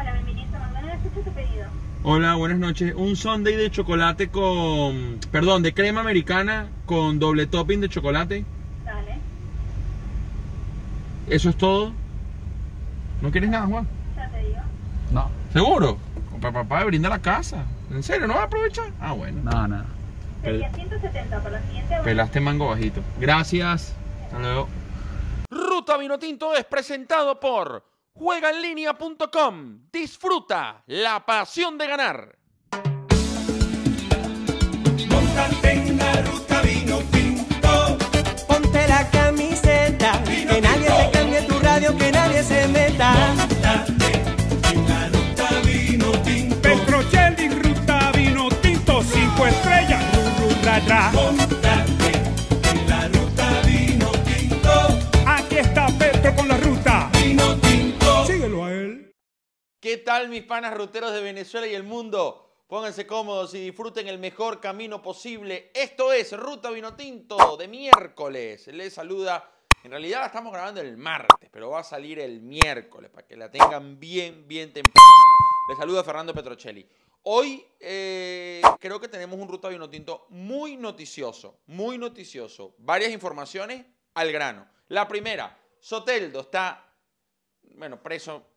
Hola, bienvenido a McDonald's. Escucho tu pedido. Hola, buenas noches. Un sundae de chocolate con, perdón, de crema americana con doble topping de chocolate. Dale. ¿Eso es todo? ¿No quieres nada, Juan? Ya te digo. No, ¿Seguro? Papá, papá, brinda la casa. ¿En serio? ¿No vas a aprovechar? Ah, bueno. no, no. Sería 170 por la siguiente. Pelaste mango bajito. Gracias. Hasta luego. Ruta Vino Tinto es presentado por juegaenlinea.com. Disfruta la pasión de ganar. Montate en la ruta vino tinto. Ponte la camiseta, que nadie se cambie tu radio, que nadie se meta. Montate mis panas ruteros de Venezuela y el mundo? Pónganse cómodos y disfruten el mejor camino posible. Esto es Ruta Vino Tinto de miércoles. Les saluda, en realidad la estamos grabando el martes, pero va a salir el miércoles para que la tengan bien, bien temprano. Les saluda Fernando Petrocelli. Hoy eh, creo que tenemos un Ruta Vino Tinto muy noticioso, muy noticioso. Varias informaciones al grano. La primera, Soteldo está bueno, preso,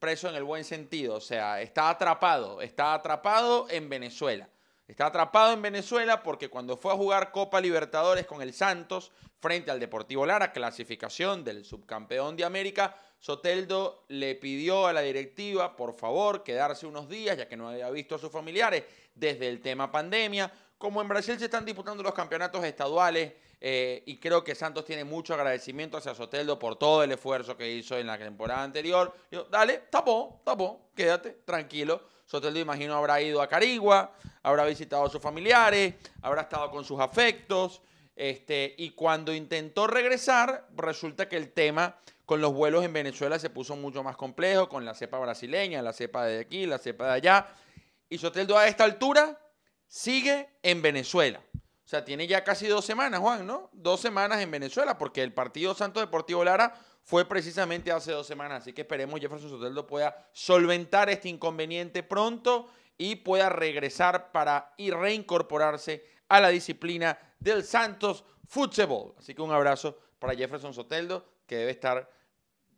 preso en el buen sentido, o sea, está atrapado, está atrapado en Venezuela. Está atrapado en Venezuela porque cuando fue a jugar Copa Libertadores con el Santos frente al Deportivo Lara, clasificación del subcampeón de América, Soteldo le pidió a la directiva, por favor, quedarse unos días, ya que no había visto a sus familiares desde el tema pandemia. Como en Brasil se están disputando los campeonatos estaduales, eh, y creo que Santos tiene mucho agradecimiento hacia Soteldo por todo el esfuerzo que hizo en la temporada anterior. Yo, dale, tapó, tapó, quédate, tranquilo. Soteldo, imagino, habrá ido a Carigua, habrá visitado a sus familiares, habrá estado con sus afectos. Este, y cuando intentó regresar, resulta que el tema con los vuelos en Venezuela se puso mucho más complejo, con la cepa brasileña, la cepa de aquí, la cepa de allá. Y Soteldo a esta altura sigue en Venezuela. O sea, tiene ya casi dos semanas, Juan, ¿no? Dos semanas en Venezuela, porque el partido Santos Deportivo Lara fue precisamente hace dos semanas. Así que esperemos Jefferson Soteldo pueda solventar este inconveniente pronto y pueda regresar para y reincorporarse a la disciplina del Santos Fútbol. Así que un abrazo para Jefferson Soteldo, que debe estar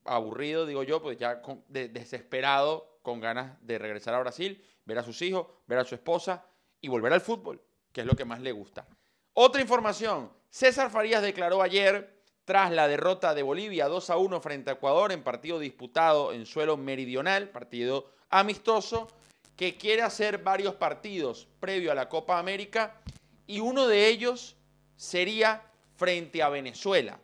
aburrido, digo yo, pues ya con- de- desesperado, con ganas de regresar a Brasil, ver a sus hijos, ver a su esposa y volver al fútbol, que es lo que más le gusta. Otra información, César Farías declaró ayer, tras la derrota de Bolivia 2 a 1 frente a Ecuador en partido disputado en suelo meridional, partido amistoso, que quiere hacer varios partidos previo a la Copa América y uno de ellos sería frente a Venezuela.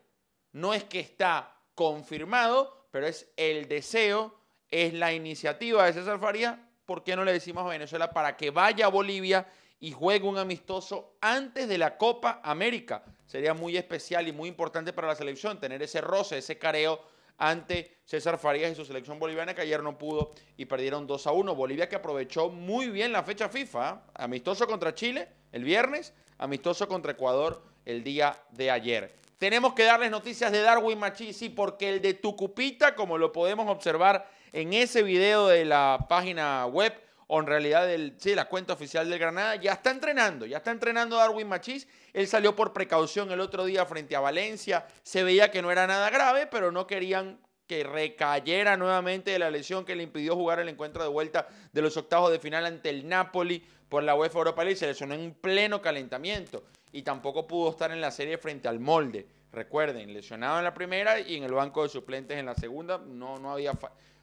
No es que está confirmado, pero es el deseo, es la iniciativa de César Farías. ¿Por qué no le decimos a Venezuela para que vaya a Bolivia y juegue un amistoso antes de la Copa América? Sería muy especial y muy importante para la selección tener ese roce, ese careo ante César Farías y su selección boliviana que ayer no pudo y perdieron 2 a 1. Bolivia que aprovechó muy bien la fecha FIFA. ¿eh? Amistoso contra Chile el viernes, amistoso contra Ecuador el día de ayer. Tenemos que darles noticias de Darwin Machisi porque el de Tucupita, como lo podemos observar en ese video de la página web o en realidad del, sí, la cuenta oficial del Granada, ya está entrenando, ya está entrenando Darwin Machís. Él salió por precaución el otro día frente a Valencia, se veía que no era nada grave, pero no querían que recayera nuevamente de la lesión que le impidió jugar el encuentro de vuelta de los octavos de final ante el Napoli por la UEFA Europa League. Se lesionó en pleno calentamiento y tampoco pudo estar en la serie frente al Molde. Recuerden, lesionado en la primera y en el banco de suplentes en la segunda, no, no había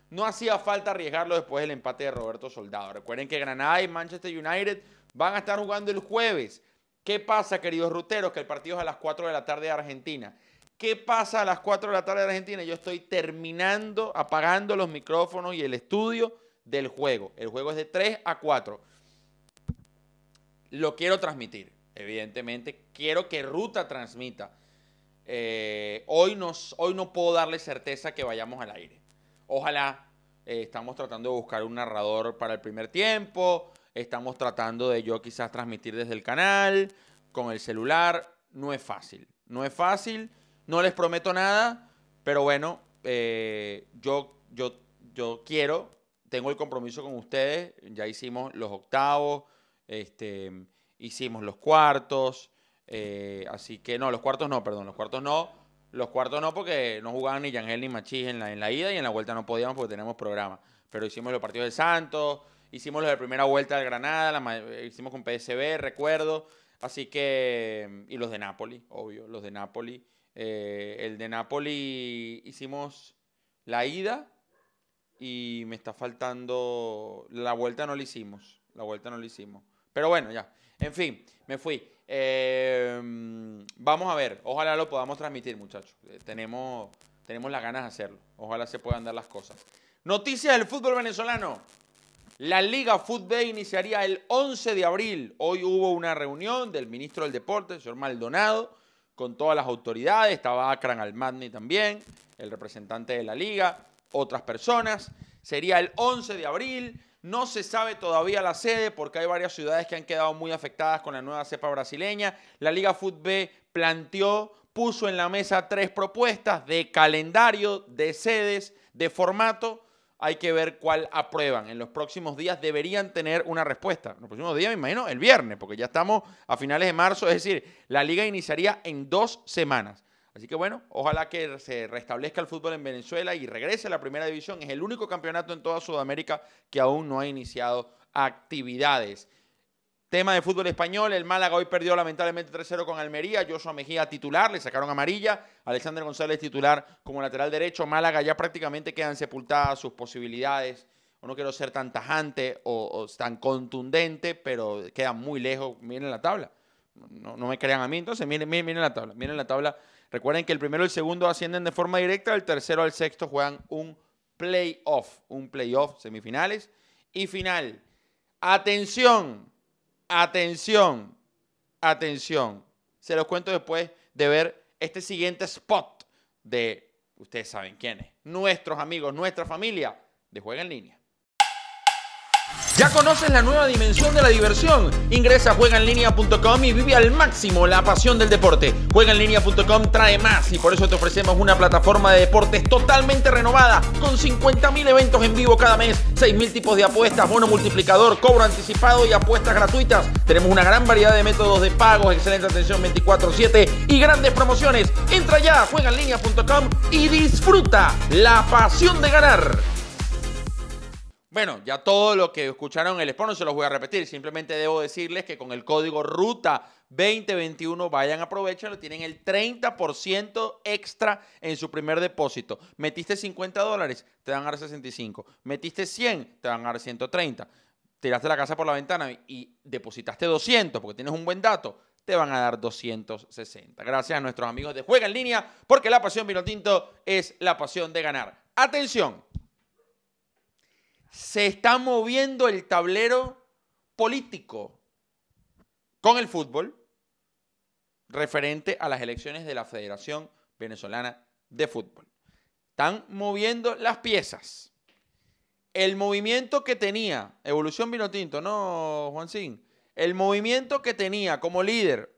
no hacía falta arriesgarlo después del empate de Roberto Soldado. Recuerden que Granada y Manchester United van a estar jugando el jueves. ¿Qué pasa, queridos ruteros? Que el partido es a las 4 de la tarde de Argentina. ¿Qué pasa a las 4 de la tarde de Argentina? Yo estoy terminando, apagando los micrófonos y el estudio del juego. El juego es de 3 a 4. Lo quiero transmitir, evidentemente. Quiero que Ruta transmita. Eh, hoy, hoy no puedo darle certeza que vayamos al aire. Ojalá. eh, estamos tratando de buscar un narrador para el primer tiempo. Estamos tratando de yo quizás transmitir desde el canal, con el celular. No es fácil. No es fácil. No les prometo nada. Pero bueno, eh, yo, yo, yo quiero tengo el compromiso con ustedes. Ya hicimos los octavos, este, hicimos los cuartos. eh, así que no, los cuartos no, perdón, los cuartos no. Los cuartos no porque no jugaban ni Yangel ni Machís en la, en la ida y en la vuelta no podíamos porque teníamos programa. Pero hicimos los partidos del Santos, hicimos los de primera vuelta del Granada, eh, hicimos con PSB, recuerdo. Así que, y los de Napoli, obvio, los de Napoli. Eh, el de Napoli hicimos la ida y me está faltando. La vuelta no la hicimos. La vuelta no la hicimos. Pero bueno, ya. En fin, me fui. Eh, vamos a ver. Ojalá lo podamos transmitir, muchachos. Eh, tenemos, tenemos las ganas de hacerlo. Ojalá se puedan dar las cosas. Noticias del fútbol venezolano. La Liga Fútbol iniciaría el 11 de abril. Hoy hubo una reunión del ministro del Deporte, el señor Maldonado, con todas las autoridades. Estaba Akran Almadni también, el representante de la liga, otras personas. Sería el 11 de abril. No se sabe todavía la sede porque hay varias ciudades que han quedado muy afectadas con la nueva cepa brasileña. La Liga Fútbol planteó, puso en la mesa tres propuestas de calendario, de sedes, de formato hay que ver cuál aprueban. En los próximos días deberían tener una respuesta. En los próximos días, me imagino, el viernes, porque ya estamos a finales de marzo, es decir, la liga iniciaría en dos semanas. Así que bueno, ojalá que se restablezca el fútbol en Venezuela y regrese a la primera división. Es el único campeonato en toda Sudamérica que aún no ha iniciado actividades. Tema de fútbol español, el Málaga hoy perdió lamentablemente 3-0 con Almería, Joshua Mejía titular, le sacaron amarilla, Alexander González titular como lateral derecho, Málaga ya prácticamente quedan sepultadas sus posibilidades, o no quiero ser tan tajante o, tan contundente, pero quedan muy lejos, miren la tabla, no, no me crean a mí, entonces miren, miren, miren la tabla, miren la tabla, recuerden que el primero y el segundo ascienden de forma directa, el tercero al sexto juegan un playoff, un playoff semifinales y final. Atención, Atención, atención. Se los cuento después de ver este siguiente spot de, ustedes saben quién es, nuestros amigos, nuestra familia de Juega en Línea. ¿Ya conoces la nueva dimensión de la diversión? Ingresa a juegaenlinea.com y vive al máximo la pasión del deporte. Juegaenlinea.com trae más y por eso te ofrecemos una plataforma de deportes totalmente renovada con 50.000 eventos en vivo cada mes, 6.000 tipos de apuestas, bono multiplicador, cobro anticipado y apuestas gratuitas. Tenemos una gran variedad de métodos de pagos, excelente atención 24/7 y grandes promociones. Entra ya a juegaenlinea.com y disfruta la pasión de ganar. Bueno, ya todo lo que escucharon en el no se los voy a repetir. Simplemente debo decirles que con el código RUTA 2021 vayan, aprovechenlo. Tienen el 30% extra en su primer depósito. Metiste 50 dólares, te van a dar 65. Metiste 100, te van a dar 130. Tiraste la casa por la ventana y depositaste 200 porque tienes un buen dato, te van a dar 260. Gracias a nuestros amigos de Juega en Línea, porque la pasión vino tinto es la pasión de ganar. Atención, se está moviendo el tablero político con el fútbol referente a las elecciones de la Federación Venezolana de Fútbol. Están moviendo las piezas. El movimiento que tenía, Evolución Vinotinto, ¿no, Juancín? El movimiento que tenía como líder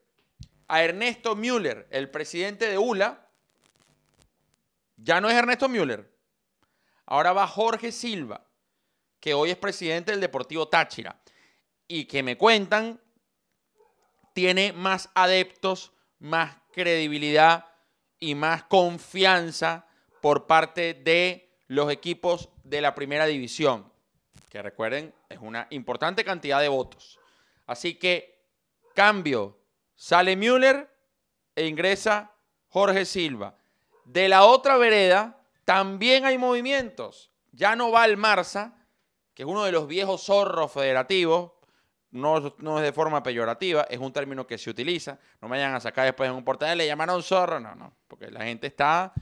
a Ernesto Müller, el presidente de ULA, ya no es Ernesto Müller. Ahora va Jorge Silva, que hoy es presidente del Deportivo Táchira y que me cuentan tiene más adeptos, más credibilidad y más confianza por parte de los equipos de la primera división, que recuerden es una importante cantidad de votos. Así que cambio, sale Müller e ingresa Jorge Silva. De la otra vereda también hay movimientos. Ya no va el Marza, que es uno de los viejos zorros federativos, no, no es de forma peyorativa, es un término que se utiliza. No me vayan a sacar después en un portal, le llamaron zorro, no, no, porque la gente está,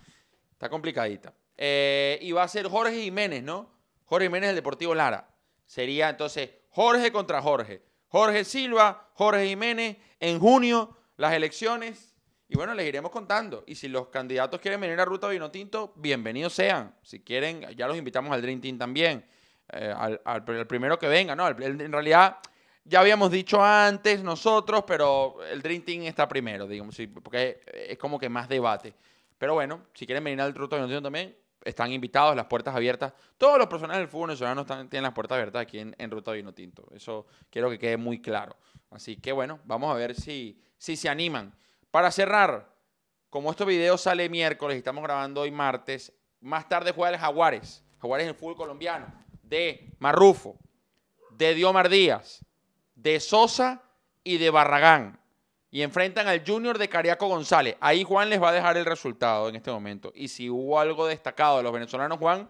está complicadita. Eh, y va a ser Jorge Jiménez, ¿no? Jorge Jiménez del Deportivo Lara. Sería entonces Jorge contra Jorge. Jorge Silva, Jorge Jiménez, en junio las elecciones. Y bueno, les iremos contando. Y si los candidatos quieren venir a Ruta Vino Tinto, bienvenidos sean. Si quieren, ya los invitamos al Dream Team también. Eh, al, al- al primero que venga, ¿no? En realidad, ya habíamos dicho antes nosotros, pero el Dream Team está primero, digamos, sí, porque es como que más debate. Pero bueno, si quieren venir al Ruta Tinto también, están invitados, las puertas abiertas. Todos los personajes del fútbol venezolano están, tienen las puertas abiertas aquí en, en Ruta Vino Tinto. Eso quiero que quede muy claro. Así que bueno, vamos a ver si, si se animan. Para cerrar, como este video sale miércoles y estamos grabando hoy martes, más tarde juega el Jaguares. Jaguares el fútbol colombiano. De Marrufo, de Diomar Díaz, de Sosa y de Barragán. Y enfrentan al Junior de Cariaco González. Ahí Juan les va a dejar el resultado en este momento. Y si hubo algo destacado de los venezolanos, Juan,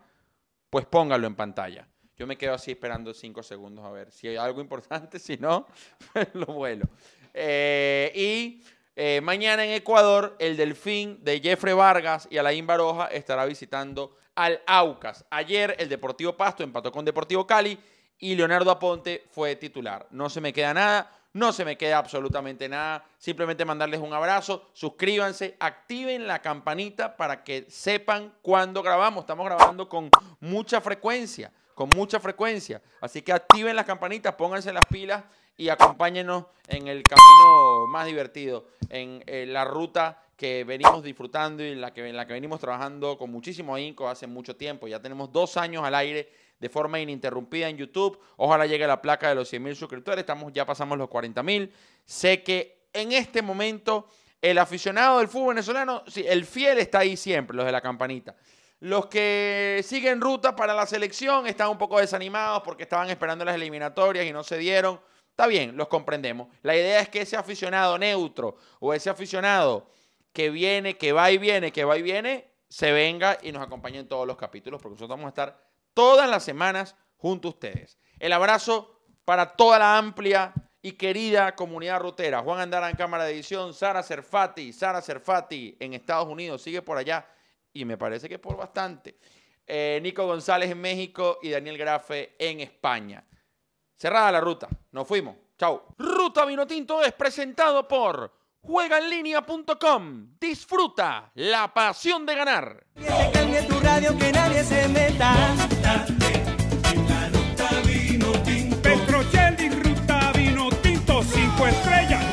pues póngalo en pantalla. Yo me quedo así esperando cinco segundos a ver si hay algo importante. Si no, lo vuelo. Eh, y eh, mañana en Ecuador, el Delfín de Jeffrey Vargas y Alain Baroja estará visitando al Aucas. Ayer el Deportivo Pasto empató con Deportivo Cali y Leonardo Aponte fue titular. No se me queda nada, no se me queda absolutamente nada. Simplemente mandarles un abrazo, suscríbanse, activen la campanita para que sepan cuándo grabamos. Estamos grabando con mucha frecuencia, con mucha frecuencia. Así que activen las campanitas, pónganse las pilas y acompáñenos en el camino más divertido, en, eh, la ruta que venimos disfrutando y en la que, en la que venimos trabajando con muchísimo ahínco hace mucho tiempo. Ya tenemos dos años al aire de forma ininterrumpida en YouTube. Ojalá llegue la placa de los 100 mil suscriptores. Estamos, ya pasamos los 40 mil. Sé que en este momento el aficionado del fútbol venezolano, sí, el fiel está ahí siempre, los de la campanita. Los que siguen ruta para la selección están un poco desanimados porque estaban esperando las eliminatorias y no se dieron. Está bien, los comprendemos. La idea es que ese aficionado neutro o ese aficionado que viene, que va y viene, que va y viene, se venga y nos acompañe en todos los capítulos, porque nosotros vamos a estar todas las semanas junto a ustedes. El abrazo para toda la amplia y querida comunidad rutera. Juan Andara en cámara de edición, Sara Cerfati, Sara Cerfati en Estados Unidos, sigue por allá y me parece que por bastante. Eh, Nico González en México y Daniel Grafe en España. Cerrada la ruta. Nos fuimos. Chau. Ruta Vinotinto es presentado por juegaenlinea.com. Disfruta la pasión de ganar. Que tu radio, que nadie se meta. Ruta Vino Tinto, cinco estrellas,